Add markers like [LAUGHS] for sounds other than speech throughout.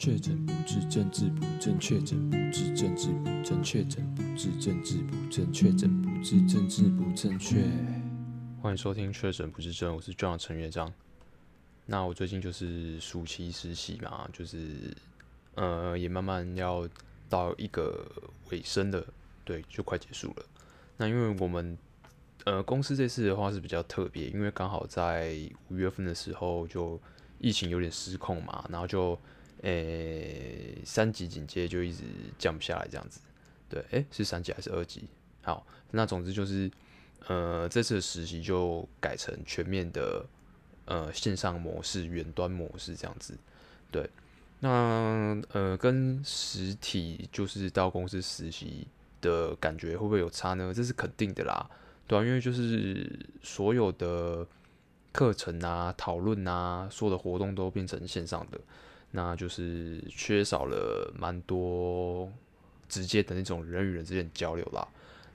确诊不治，政治不正确；确诊不治，政治不正确；确诊不治，政治不正确；确诊不治，政治不正确。欢迎收听《确诊不治症》，我是 John 陈乐章。那我最近就是暑期实习嘛，就是呃，也慢慢要到一个尾声的，对，就快结束了。那因为我们呃公司这次的话是比较特别，因为刚好在五月份的时候就疫情有点失控嘛，然后就。诶、三级警戒就一直降不下来，这样子，对，诶、是三级还是二级？好，那总之就是，呃，这次的实习就改成全面的，呃，线上模式、远端模式这样子，对，那呃，跟实体就是到公司实习的感觉会不会有差呢？这是肯定的啦，对啊，因为就是所有的课程啊、讨论啊、所有的活动都变成线上的。那就是缺少了蛮多直接的那种人与人之间交流啦。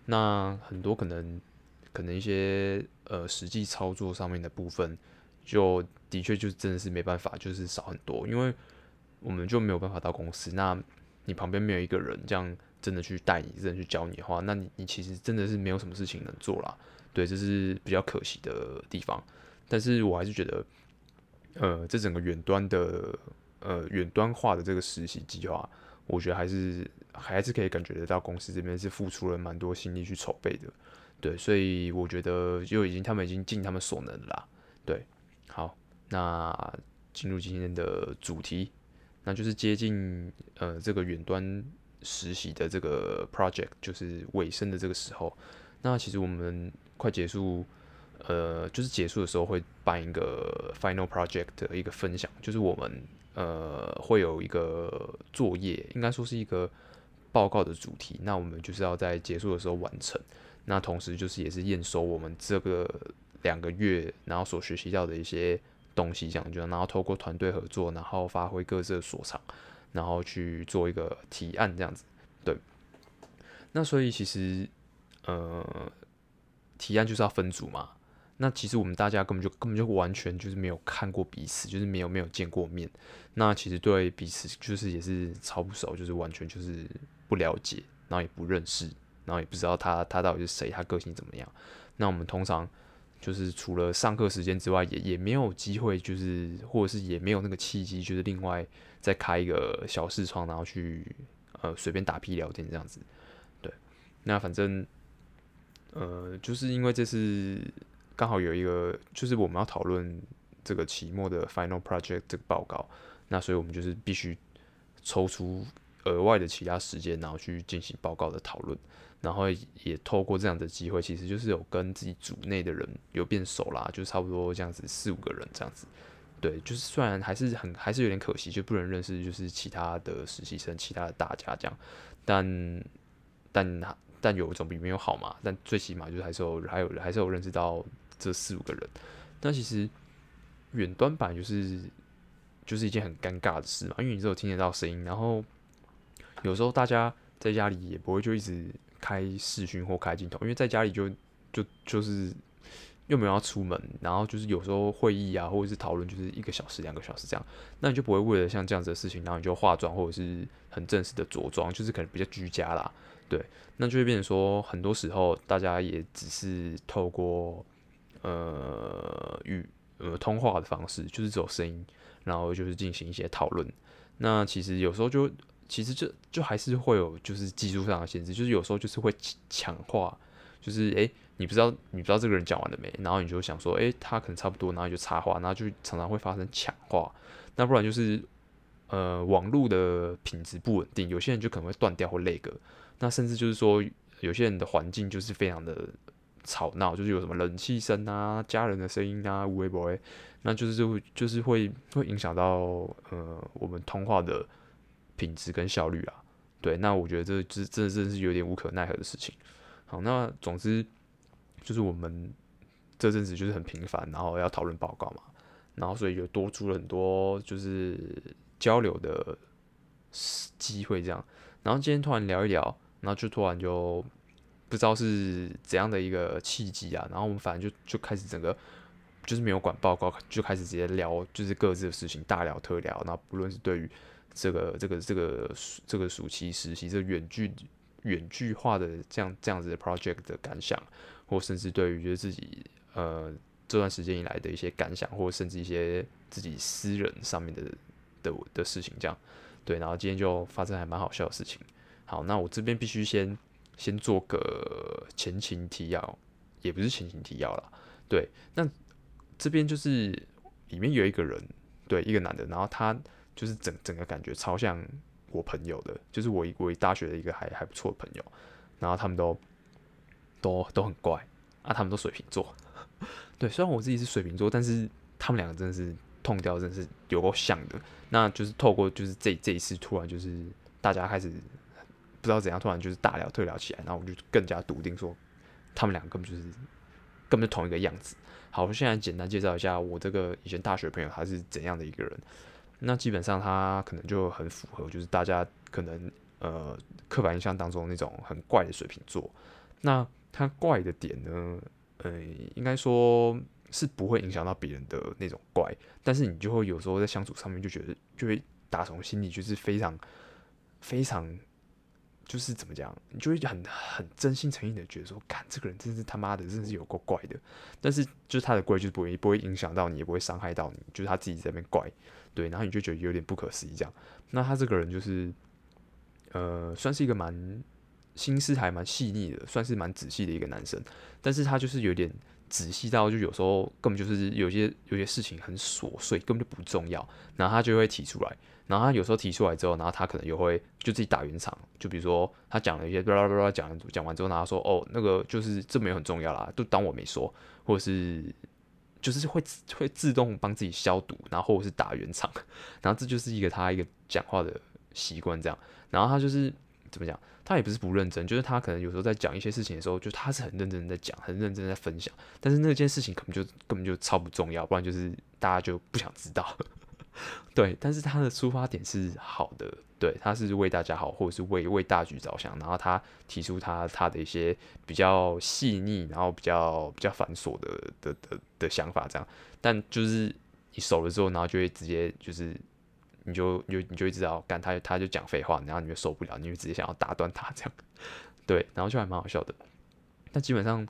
那很多可能可能一些呃实际操作上面的部分，就的确就真的是没办法，就是少很多，因为我们就没有办法到公司。那你旁边没有一个人这样真的去带你，真的去教你的话，那你你其实真的是没有什么事情能做啦。对，这是比较可惜的地方。但是我还是觉得，呃，这整个远端的。呃，远端化的这个实习计划，我觉得还是还是可以感觉得到公司这边是付出了蛮多心力去筹备的，对，所以我觉得就已经他们已经尽他们所能了啦，对，好，那进入今天的主题，那就是接近呃这个远端实习的这个 project 就是尾声的这个时候，那其实我们快结束，呃，就是结束的时候会办一个 final project 的一个分享，就是我们。呃，会有一个作业，应该说是一个报告的主题。那我们就是要在结束的时候完成。那同时就是也是验收我们这个两个月然后所学习到的一些东西，这样就然后透过团队合作，然后发挥各自的所长，然后去做一个提案这样子。对。那所以其实呃，提案就是要分组嘛。那其实我们大家根本就根本就完全就是没有看过彼此，就是没有没有见过面。那其实对彼此就是也是超不熟，就是完全就是不了解，然后也不认识，然后也不知道他他到底是谁，他个性怎么样。那我们通常就是除了上课时间之外，也也没有机会，就是或者是也没有那个契机，就是另外再开一个小视窗，然后去呃随便打屁聊天这样子。对，那反正呃就是因为这是。刚好有一个，就是我们要讨论这个期末的 final project 这个报告，那所以我们就是必须抽出额外的其他时间，然后去进行报告的讨论，然后也透过这样的机会，其实就是有跟自己组内的人有变熟啦，就差不多这样子四五个人这样子，对，就是虽然还是很还是有点可惜，就不能认识就是其他的实习生，其他的大家这样，但但但有总比没有好嘛，但最起码就是还是有还有还是有认识到。这四五个人，但其实远端版就是就是一件很尴尬的事嘛，因为你只有听得到声音，然后有时候大家在家里也不会就一直开视讯或开镜头，因为在家里就就就是又没有要出门，然后就是有时候会议啊或者是讨论就是一个小时两个小时这样，那你就不会为了像这样子的事情，然后你就化妆或者是很正式的着装，就是可能比较居家啦，对，那就会变成说很多时候大家也只是透过。呃，与呃通话的方式就是只有声音，然后就是进行一些讨论。那其实有时候就其实就就还是会有就是技术上的限制，就是有时候就是会抢话，就是诶、你不知道你不知道这个人讲完了没，然后你就想说诶、他可能差不多，然后你就插话，然后就常常会发生抢话。那不然就是呃网络的品质不稳定，有些人就可能会断掉或那个。那甚至就是说有些人的环境就是非常的。吵闹就是有什么冷气声啊、家人的声音啊、微博，那就是就会就是会会影响到呃我们通话的品质跟效率啊。对，那我觉得这这这真的是有点无可奈何的事情。好，那总之就是我们这阵子就是很频繁，然后要讨论报告嘛，然后所以就多出了很多就是交流的机会这样。然后今天突然聊一聊，然后就突然就。不知道是怎样的一个契机啊，然后我们反正就就开始整个就是没有管报告，就开始直接聊，就是各自的事情，大聊特聊。那不论是对于这个这个这个这个暑期实习这远距远距化的这样这样子的 project 的感想，或甚至对于就是自己呃这段时间以来的一些感想，或甚至一些自己私人上面的的的事情，这样对。然后今天就发生还蛮好笑的事情。好，那我这边必须先先做个前情提要，也不是前情提要啦。对，那这边就是里面有一个人，对，一个男的，然后他就是整整个感觉超像我朋友的，就是我一我一大学的一个还还不错的朋友，然后他们都都都很怪啊，他们都水瓶座，[LAUGHS] 对，虽然我自己是水瓶座，但是他们两个真的是痛掉，真是有够像的。那就是透过就是这这一次突然就是大家开始不知道怎样，突然就是大聊特聊起来，然后我就更加笃定说，他们两个根本就是。根本就同一个样子。好，我现在简单介绍一下我这个以前大学朋友他是怎样的一个人。那基本上他可能就很符合，就是大家可能呃刻板印象当中那种很怪的水瓶座。那他怪的点呢，呃，应该说是不会影响到别人的那种怪，但是你就会有时候在相处上面就觉得就会打从心里就是非常非常。就是怎么讲，你就会很很真心诚意的觉得说，看这个人真是他妈的，真是有够怪的。但是就是他的怪，就是不会不会影响到你，也不会伤害到你，就是他自己在那边怪，对，然后你就觉得有点不可思议这样。那他这个人就是，呃，算是一个蛮心思还蛮细腻的，算是蛮仔细的一个男生。但是他就是有点仔细到，就有时候根本就是有些有些事情很琐碎，根本就不重要，然后他就会提出来。然后他有时候提出来之后，然后他可能又会就自己打圆场，就比如说他讲了一些巴拉巴拉讲讲完之后，然后说哦那个就是这没有很重要啦，就当我没说，或者是就是会会自动帮自己消毒，然后或者是打圆场，然后这就是一个他一个讲话的习惯这样。然后他就是怎么讲，他也不是不认真，就是他可能有时候在讲一些事情的时候，就他是很认真在讲，很认真在分享，但是那件事情可能就根本就超不重要，不然就是大家就不想知道。[LAUGHS] 对，但是他的出发点是好的，对，他是为大家好，或者是为为大局着想，然后他提出他他的一些比较细腻，然后比较比较繁琐的的的的想法，这样，但就是你熟了之后，然后就会直接就是你就你就你就会知道，干他他就讲废话，然后你就受不了，你就直接想要打断他这样，[LAUGHS] 对，然后就还蛮好笑的，但基本上。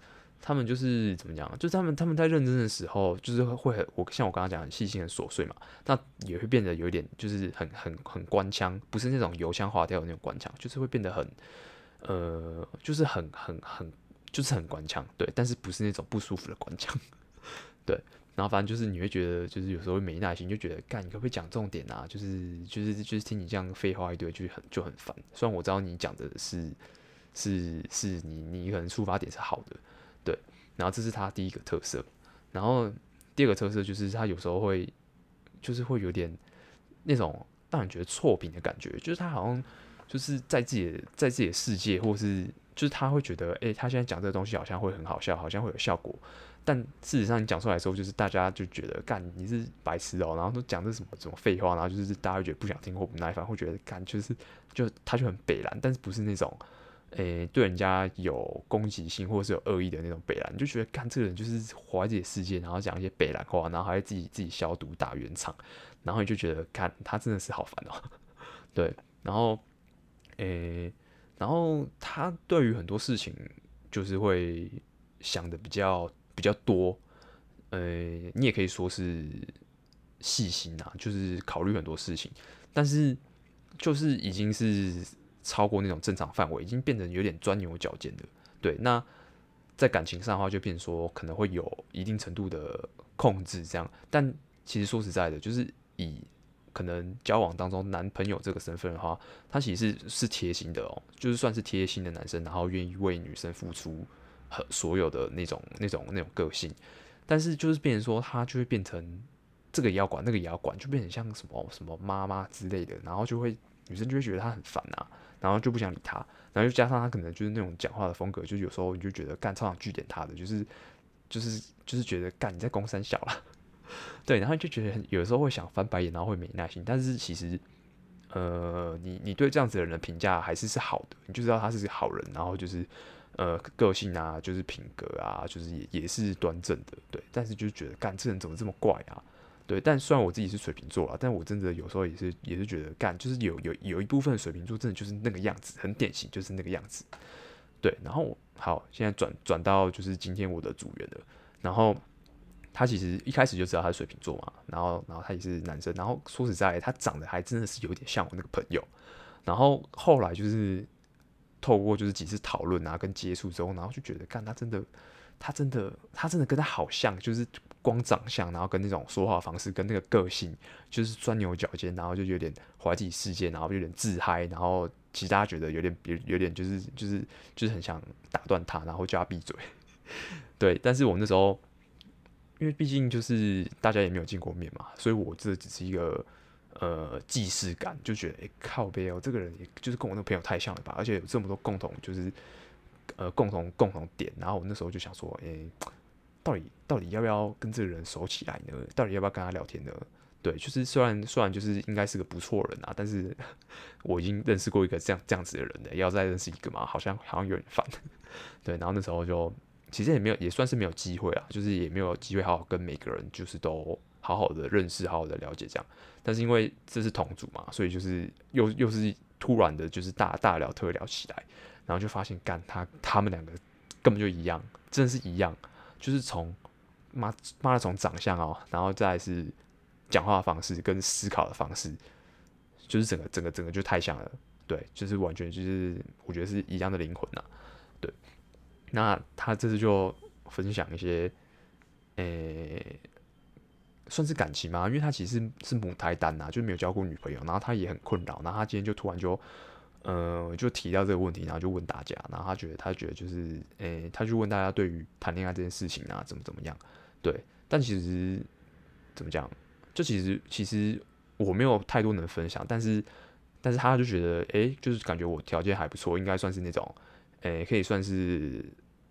他们就是怎么讲？就是他们他们在认真的时候，就是会很我像我刚刚讲很细心很琐碎嘛，那也会变得有一点就是很很很官腔，不是那种油腔滑调的那种官腔，就是会变得很呃，就是很很很就是很官腔，对，但是不是那种不舒服的官腔，[LAUGHS] 对，然后反正就是你会觉得就是有时候没耐心，就觉得干你可不可以讲重点啊？就是就是就是听你这样废话一堆，就很就很烦。虽然我知道你讲的是是是你你可能出发点是好的。对，然后这是他第一个特色，然后第二个特色就是他有时候会，就是会有点那种让人觉得错评的感觉，就是他好像就是在自己的在自己的世界，或是就是他会觉得，诶，他现在讲这个东西好像会很好笑，好像会有效果，但事实上你讲出来的时候，就是大家就觉得，干你是白痴哦，然后都讲这什么什么废话，然后就是大家会觉得不想听或不耐烦，会觉得干就是就他就很北烂，但是不是那种。诶、对人家有攻击性或者是有恶意的那种北兰，你就觉得干这个人就是活在自己世界，然后讲一些北兰话，然后还会自己自己消毒打圆场，然后你就觉得看他真的是好烦哦。[LAUGHS] 对，然后诶、然后他对于很多事情就是会想的比较比较多，呃、你也可以说是细心啊，就是考虑很多事情，但是就是已经是。超过那种正常范围，已经变成有点钻牛角尖的。对，那在感情上的话，就变说可能会有一定程度的控制这样。但其实说实在的，就是以可能交往当中男朋友这个身份的话，他其实是是贴心的哦，就是算是贴心的男生，然后愿意为女生付出和所有的那种那种那种个性。但是就是变成说，他就会变成这个也要管，那个也要管，就变成像什么什么妈妈之类的，然后就会女生就会觉得他很烦啊。然后就不想理他，然后又加上他可能就是那种讲话的风格，就有时候你就觉得干超想句点他的，就是就是就是觉得干你在攻山小了，[LAUGHS] 对，然后就觉得有时候会想翻白眼，然后会没耐心，但是其实呃，你你对这样子的人的评价还是是好的，你就知道他是个好人，然后就是呃个性啊，就是品格啊，就是也也是端正的，对。但是就觉得，干这人怎么这么怪啊？对。但虽然我自己是水瓶座啊，但我真的有时候也是也是觉得，干就是有有有一部分水瓶座真的就是那个样子，很典型，就是那个样子。对。然后好，现在转转到就是今天我的组员了，然后。他其实一开始就知道他是水瓶座嘛，然后，然后他也是男生，然后说实在，他长得还真的是有点像我那个朋友，然后后来就是透过就是几次讨论啊跟接触之后，然后就觉得，干他真的，他真的，他真的跟他好像，就是光长相，然后跟那种说话方式，跟那个个性，就是钻牛角尖，然后就有点怀疑世界，然后有点自嗨，然后其实大家觉得有点有有点就是就是就是很想打断他，然后叫他闭嘴，[LAUGHS] 对，但是我那时候。因为毕竟就是大家也没有见过面嘛，所以我这只是一个呃既视感，就觉得哎、靠北哦，这个人也就是跟我那个朋友太像了吧，而且有这么多共同就是呃共同共同点，然后我那时候就想说，哎、到底到底要不要跟这个人熟起来呢？到底要不要跟他聊天呢？对，就是虽然虽然就是应该是个不错人啊，但是 [LAUGHS] 我已经认识过一个这样这样子的人了，要再认识一个嘛，好像好像有点烦。[LAUGHS] 对，然后那时候就。其实也没有，也算是没有机会啊，就是也没有机会好好跟每个人，就是都好好的认识，好好的了解这样。但是因为这是同组嘛，所以就是又又是突然的，就是大大聊特聊起来，然后就发现，干他他们两个根本就一样，真的是一样，就是从妈妈的从长相哦，然后再是讲话的方式跟思考的方式，就是整个整个整个就太像了，对，就是完全就是我觉得是一样的灵魂呐、啊，对。那他这次就分享一些，诶、算是感情吗？因为他其实是，是母胎单呐，就没有交过女朋友，然后他也很困扰，然后他今天就突然就，呃，就提到这个问题，然后就问大家，然后他觉得他觉得就是，诶、他就问大家对于谈恋爱这件事情啊，怎么怎么样？对，但其实怎么讲？就其实其实我没有太多能分享，但是但是他就觉得，诶、就是感觉我条件还不错，应该算是那种，诶、可以算是。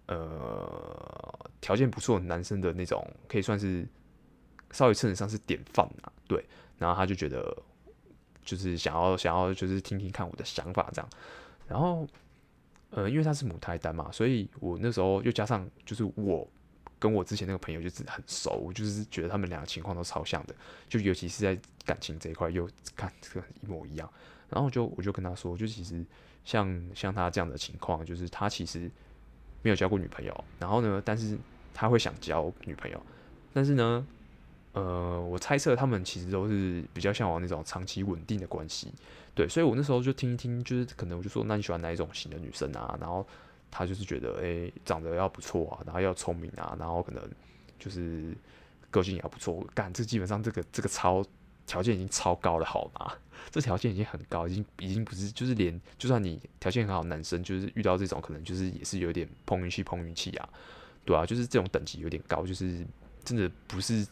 呃，条件不错男生的那种，可以算是稍微称得上是典范啊。对，然后他就觉得，就是想要想要就是听听看我的想法这样。然后，呃，因为他是母胎单嘛，所以我那时候又加上就是我跟我之前那个朋友就是很熟，我就是觉得他们两个情况都超像的，就尤其是在感情这一块又看这个一模一样。然后就我就跟他说，就其实像像他这样的情况，就是他其实。没有交过女朋友，然后呢，但是他会想交女朋友，但是呢，呃，我猜测他们其实都是比较向往那种长期稳定的关系，对，所以我那时候就听一听，就是可能我就说，那你喜欢哪一种型的女生啊？然后他就是觉得，诶，长得要不错啊，然后要聪明啊，然后可能就是个性也不错，干，这基本上这个这个超。条件已经超高了，好吗？[LAUGHS] 这条件已经很高，已经已经不是，就是连就算你条件很好，男生就是遇到这种，可能就是也是有点碰运气，碰运气啊，对啊，就是这种等级有点高，就是真的不是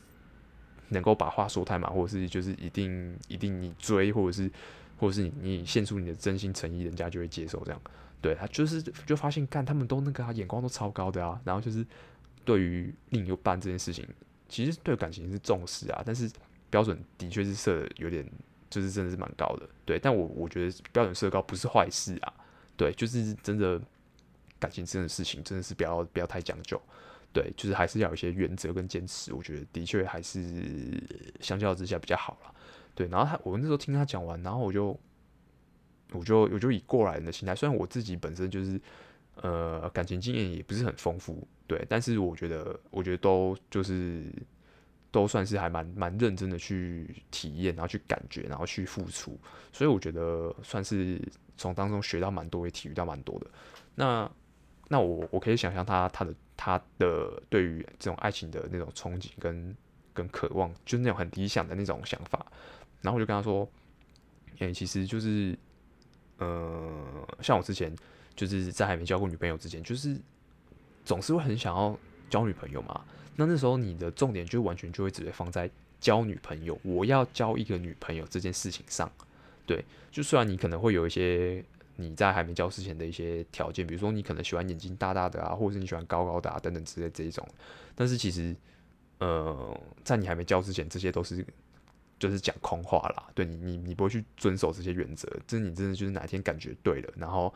能够把话说太满，或者是就是一定一定你追，或者是或者是你你献出你的真心诚意，人家就会接受这样。对他就是就发现，干他们都那个啊，眼光都超高的啊，然后就是对于另一半这件事情，其实对感情是重视啊，但是。标准的确是设有点，就是真的是蛮高的，对。但我我觉得标准设高不是坏事啊，对，就是真的感情这件事情真的是不要不要太讲究，对，就是还是要有一些原则跟坚持，我觉得的确还是相较之下比较好啦，对。然后他我那时候听他讲完，然后我就我就我就以过来人的心态，虽然我自己本身就是呃感情经验也不是很丰富，对，但是我觉得我觉得都就是。都算是还蛮蛮认真的去体验，然后去感觉，然后去付出，所以我觉得算是从当中学到蛮多，也体验到蛮多的。那那我我可以想象他他的他的对于这种爱情的那种憧憬跟跟渴望，就是那种很理想的那种想法。然后我就跟他说：“诶、欸，其实就是，呃，像我之前就是在还没交过女朋友之前，就是总是会很想要交女朋友嘛。”那那时候你的重点就完全就会只会放在交女朋友，我要交一个女朋友这件事情上，对，就虽然你可能会有一些你在还没交之前的一些条件，比如说你可能喜欢眼睛大大的啊，或者是你喜欢高高的啊等等之类这一种，但是其实，呃，在你还没交之前，这些都是就是讲空话啦，对你你你不会去遵守这些原则，这你真的就是哪天感觉对了，然后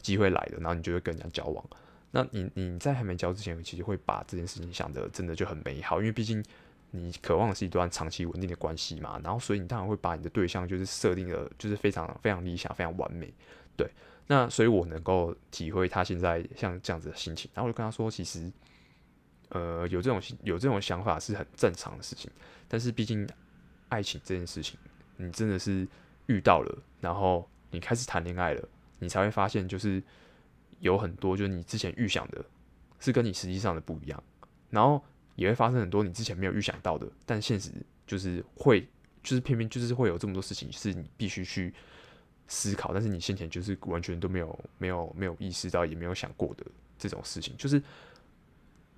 机会来了，然后你就会跟人家交往。那你你在还没交之前，其实会把这件事情想得真的就很美好，因为毕竟你渴望是一段长期稳定的关系嘛。然后所以你当然会把你的对象就是设定的，就是非常非常理想、非常完美。对，那所以我能够体会他现在像这样子的心情。然后我就跟他说，其实呃有这种有这种想法是很正常的事情，但是毕竟爱情这件事情，你真的是遇到了，然后你开始谈恋爱了。你才会发现，就是有很多，就是你之前预想的，是跟你实际上的不一样，然后也会发生很多你之前没有预想到的，但现实就是会，就是偏偏就是会有这么多事情，是你必须去思考，但是你先前就是完全都没有、没有、没有意识到，也没有想过的这种事情，就是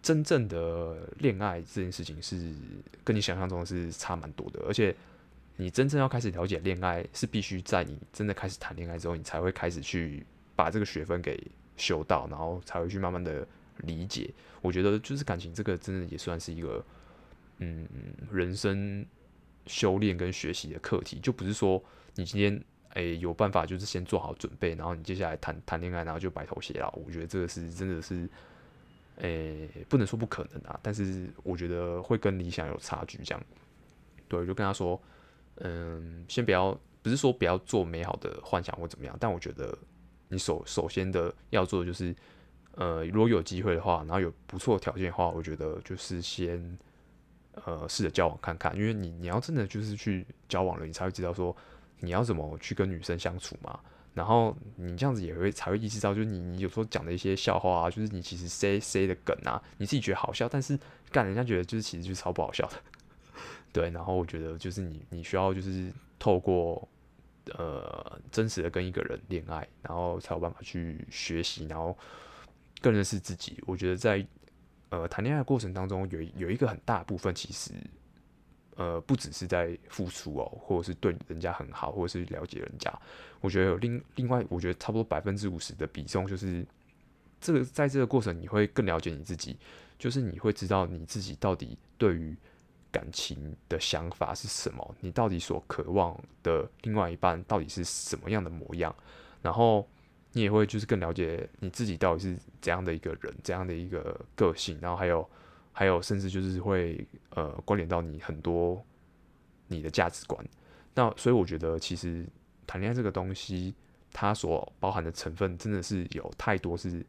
真正的恋爱这件事情是跟你想象中是差蛮多的，而且。你真正要开始了解恋爱，是必须在你真的开始谈恋爱之后，你才会开始去把这个学分给修到，然后才会去慢慢的理解。我觉得就是感情这个真的也算是一个，嗯，人生修炼跟学习的课题，就不是说你今天诶、有办法就是先做好准备，然后你接下来谈谈恋爱，然后就白头偕老。我觉得这个是真的是，诶、不能说不可能啊，但是我觉得会跟理想有差距。这样，对，我就跟他说。嗯，先不要，不是说不要做美好的幻想或怎么样，但我觉得你首首先的要做的就是，呃，如果有机会的话，然后有不错的条件的话，我觉得就是先，呃，试着交往看看，因为你你要真的就是去交往了，你才会知道说你要怎么去跟女生相处嘛。然后你这样子也会才会意识到，就是你你有时候讲的一些笑话啊，就是你其实 say say 的梗啊，你自己觉得好笑，但是干人家觉得就是其实就是超不好笑的。[LAUGHS] 对，然后我觉得就是你，你需要就是透过呃真实的跟一个人恋爱，然后才有办法去学习，然后更认识自己。我觉得在呃谈恋爱的过程当中，有有一个很大部分其实呃不只是在付出哦，或者是对人家很好，或者是了解人家。我觉得有另另外，我觉得差不多百分之五十的比重就是这个在这个过程你会更了解你自己，就是你会知道你自己到底对于。感情的想法是什么？你到底所渴望的另外一半到底是什么样的模样？然后你也会就是更了解你自己到底是怎样的一个人，怎样的一个个性。然后还有还有，甚至就是会呃关联到你很多你的价值观。那所以我觉得，其实谈恋爱这个东西，它所包含的成分真的是有太多是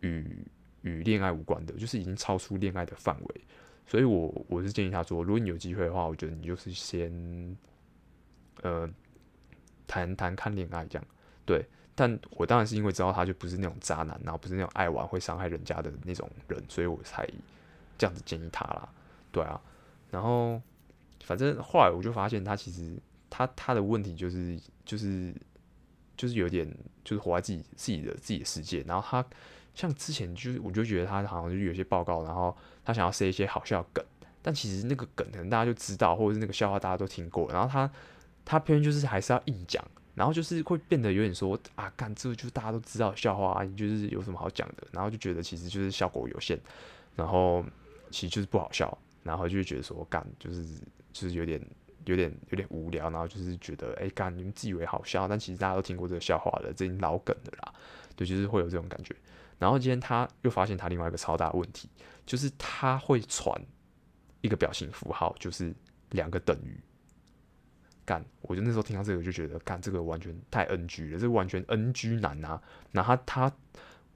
与与恋爱无关的，就是已经超出恋爱的范围。所以我，我是建议他说，如果你有机会的话，我觉得你就是先，呃，谈谈看恋爱这样，对。但我当然是因为知道他就不是那种渣男，然后不是那种爱玩会伤害人家的那种人，所以我才这样子建议他啦。对啊，然后反正后来我就发现他其实他他的问题就是就是就是有点就是活在自己自己的自己的世界，然后他。像之前就，我就觉得他好像就有些报告，然后他想要塞一些好笑梗，但其实那个梗可能大家就知道，或者是那个笑话大家都听过，然后他他偏偏就是还是要硬讲，然后就是会变得有点说啊，干这就是大家都知道笑话，你就是有什么好讲的，然后就觉得其实就是效果有限，然后其实就是不好笑，然后就觉得说干就是就是有点有点有点无聊，然后就是觉得哎干你们自以为好笑，但其实大家都听过这个笑话了，这已经老梗的啦，对，就是会有这种感觉。然后今天他又发现他另外一个超大问题，就是他会传一个表情符号，就是两个等于。干，我就那时候听到这个就觉得，干这个完全太 NG 了，这完全 NG 男啊！然后他，他，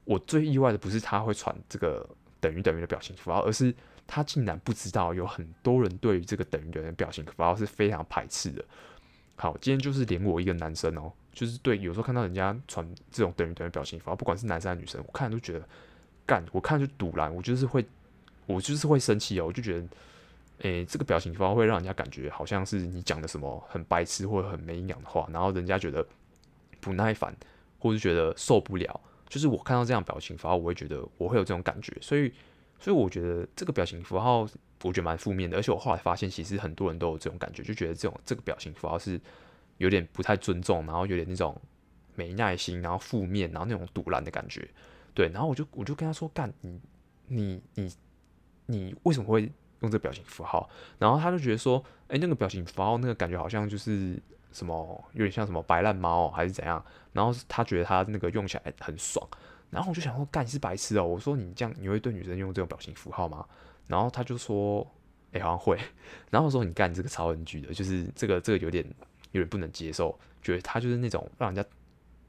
我最意外的不是他会传这个等于等于的表情符号，而是他竟然不知道有很多人对于这个等于等于的表情符号是非常排斥的。好，今天就是连我一个男生哦。就是对，有时候看到人家传这种等于等于表情符号，不管是男生还是女生，我看都觉得干，我看就赌烂，我就是会，我就是会生气哦，我就觉得，诶、这个表情包会让人家感觉好像是你讲的什么很白痴或者很没营养的话，然后人家觉得不耐烦，或者觉得受不了。就是我看到这样表情符号，我会觉得我会有这种感觉，所以，所以我觉得这个表情符号我觉得蛮负面的，而且我后来发现，其实很多人都有这种感觉，就觉得这种这个表情符号是。有点不太尊重，然后有点那种没耐心，然后负面，然后那种赌烂的感觉，对，然后我就我就跟他说，干你你你你为什么会用这个表情符号？然后他就觉得说，哎，那个表情符号那个感觉好像就是什么有点像什么白烂猫还是怎样，然后他觉得他那个用起来很爽，然后我就想说，干是白痴哦！我说你这样你会对女生用这种表情符号吗？然后他就说，哎、好像会。[LAUGHS] 然后我说你干这个超 NG 的，就是这个这个有点有点不能接受，觉得他就是那种让人家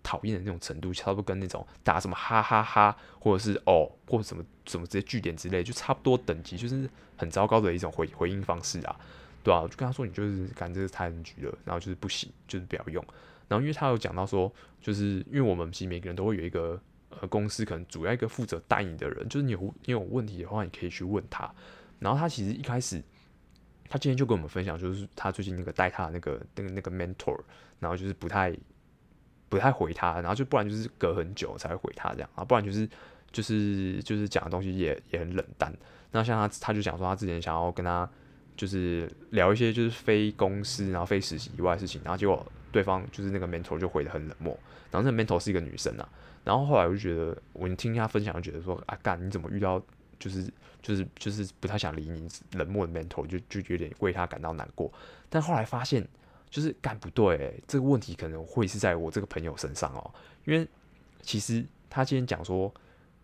讨厌的那种程度，差不多跟那种打什么哈哈哈，或者是哦，或者什么什么这些句点之类，就差不多等级，就是很糟糕的一种回回应方式啊，对啊，我就跟他说，你就是干这个太 NG 了，然后就是不行，就是不要用。然后因为他有讲到说，就是因为我们其实每个人都会有一个。呃，公司可能主要一个负责带你的人，就是你有你有问题的话，你可以去问他。然后他其实一开始，他今天就跟我们分享，就是他最近那个带他的那个那个那个 mentor，然后就是不太不太回他，然后就不然就是隔很久才会回他这样啊，不然就是就是就是讲的东西也也很冷淡。那像他他就讲说，他之前想要跟他就是聊一些就是非公司然后非实习以外的事情，然后结果对方就是那个 mentor 就回得很冷漠，然后那个 mentor 是一个女生啊。然后后来我就觉得，我听他分享，就觉得说啊，干你怎么遇到就是就是就是不太想理你冷漠的 mentor，就就有点为他感到难过。但后来发现，就是干不对，这个问题可能会是在我这个朋友身上哦，因为其实他今天讲说，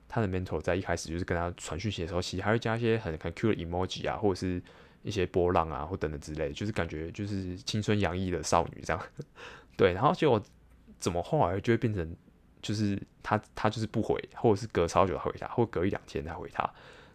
他的 mentor 在一开始就是跟他传讯息的时候，其实还会加一些很很 cute 的 emoji 啊，或者是一些波浪啊，或等等之类，就是感觉就是青春洋溢的少女这样。[LAUGHS] 对，然后结果怎么后来就会变成？就是他，他就是不回，或者是隔超久才回他，或隔一两天才回他，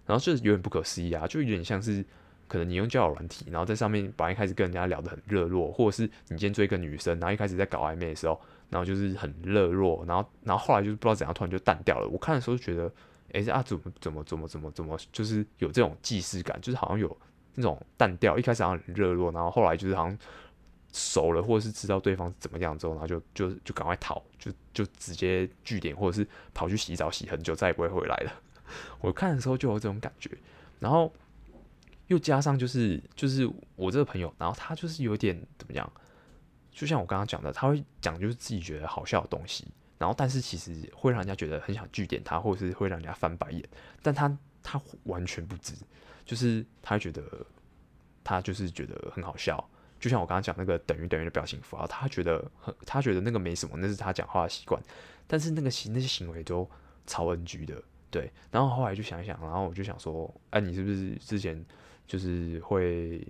然后就是有点不可思议啊，就有点像是可能你用交友软体，然后在上面本来一开始跟人家聊得很热络，或者是你今天追一个女生，然后一开始在搞暧昧的时候，然后就是很热络，然后然后后来就是不知道怎样突然就淡掉了。我看的时候就觉得，哎、欸，啊怎么怎么怎么怎么怎么，就是有这种既视感，就是好像有那种淡掉，一开始好像很热络，然后后来就是好像。熟了，或者是知道对方怎么样之后，然后就就就赶快逃，就就直接据点，或者是跑去洗澡洗很久，再也不会回来了。[LAUGHS] 我看的时候就有这种感觉，然后又加上就是就是我这个朋友，然后他就是有点怎么样，就像我刚刚讲的，他会讲就是自己觉得好笑的东西，然后但是其实会让人家觉得很想据点他，或者是会让人家翻白眼，但他他完全不知，就是他觉得他就是觉得很好笑。就像我刚刚讲那个等于等于的表情符号，他觉得很，他觉得那个没什么，那是他讲话的习惯。但是那个行那些行为都超 NG 的，对。然后后来就想一想，然后我就想说，哎、你是不是之前就是会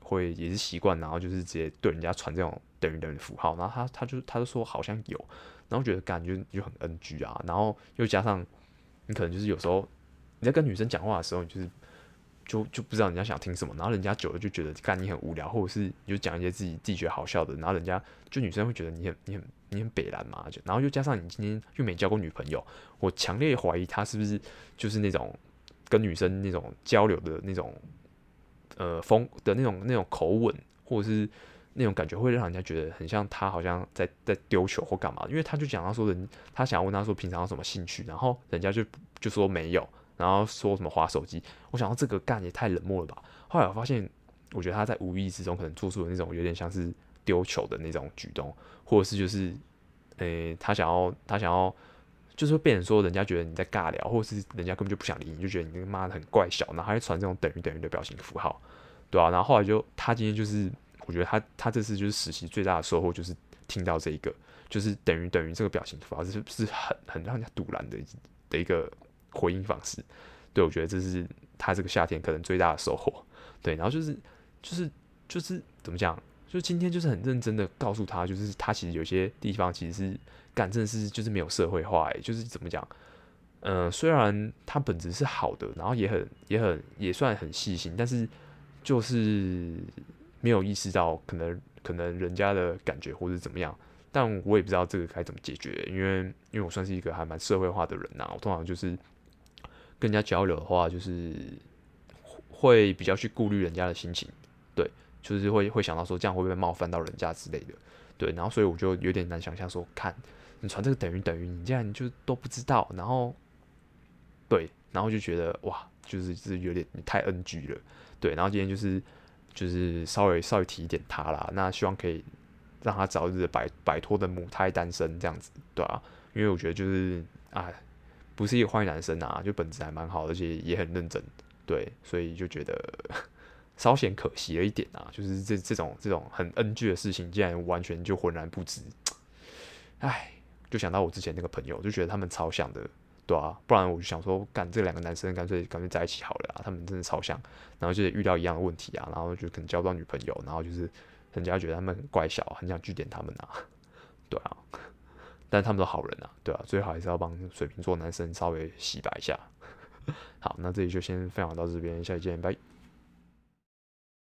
会也是习惯，然后就是直接对人家传这种等于等于的符号？然后他他就他就说好像有，然后觉得感觉就很 NG 啊。然后又加上你可能就是有时候你在跟女生讲话的时候，你就是。就就不知道人家想听什么，然后人家久了就觉得干你很无聊，或者是你就讲一些自己自己觉得好笑的，然后人家就女生会觉得你很你很你很北烂嘛，就然后又加上你今天又没交过女朋友，我强烈怀疑他是不是就是那种跟女生那种交流的那种呃风的那种那种口吻，或者是那种感觉会让人家觉得很像他好像在在丢球或干嘛，因为他就讲他说人他想要问他说平常有什么兴趣，然后人家就就说没有。然后说什么划手机，我想到这个干也太冷漠了吧。后来我发现，我觉得他在无意之中可能做出了那种有点像是丢球的那种举动，或者是就是，诶，他想要他想要，就是会变说人家觉得你在尬聊，或者是人家根本就不想理你，就觉得你那个妈的很怪小，然后还传这种等于等于的表情符号，对啊，然后后来就他今天就是，我觉得他他这次就是实习最大的收获就是听到这一个，就是等于等于这个表情符号是是很很让人家赌烂的的一个。回应方式，对，我觉得这是他这个夏天可能最大的收获。对，然后就是就是就是怎么讲？就今天就是很认真的告诉他，就是他其实有些地方其实是干真的是就是没有社会化，哎，就是怎么讲？嗯、虽然他本质是好的，然后也很也很也算很细心，但是就是没有意识到可能可能人家的感觉或者怎么样。但我也不知道这个该怎么解决，因为因为我算是一个还蛮社会化的人呐、啊，我通常就是。跟人家交流的话，就是会比较去顾虑人家的心情，对，就是会会想到说这样会不会冒犯到人家之类的，对，然后所以我就有点难想象说，看你传这个等于等于，你这样你就都不知道，然后对，然后就觉得哇，就是就是有点太 NG 了，对，然后今天就是就是稍微稍微提一点他啦，那希望可以让他早日摆摆脱的母胎单身这样子，对啊，因为我觉得就是啊。不是一个坏男生啊，就本质还蛮好，而且也很认真，对，所以就觉得 [LAUGHS] 稍显可惜了一点啊，就是这这种这种很 NG 的事情，竟然完全就浑然不知，哎，就想到我之前那个朋友，就觉得他们超像的，对啊，不然我就想说，干这两个男生干脆干脆在一起好了啊，他们真的超像，然后就是遇到一样的问题啊，然后就可能交不到女朋友，然后就是人家觉得他们很乖巧，很想句点他们啊，[LAUGHS] 对啊，但他们都好人啊，对啊，最好还是要帮水瓶座男生稍微洗白一下。[LAUGHS] 好，那这里就先分享到这边，下期见，拜。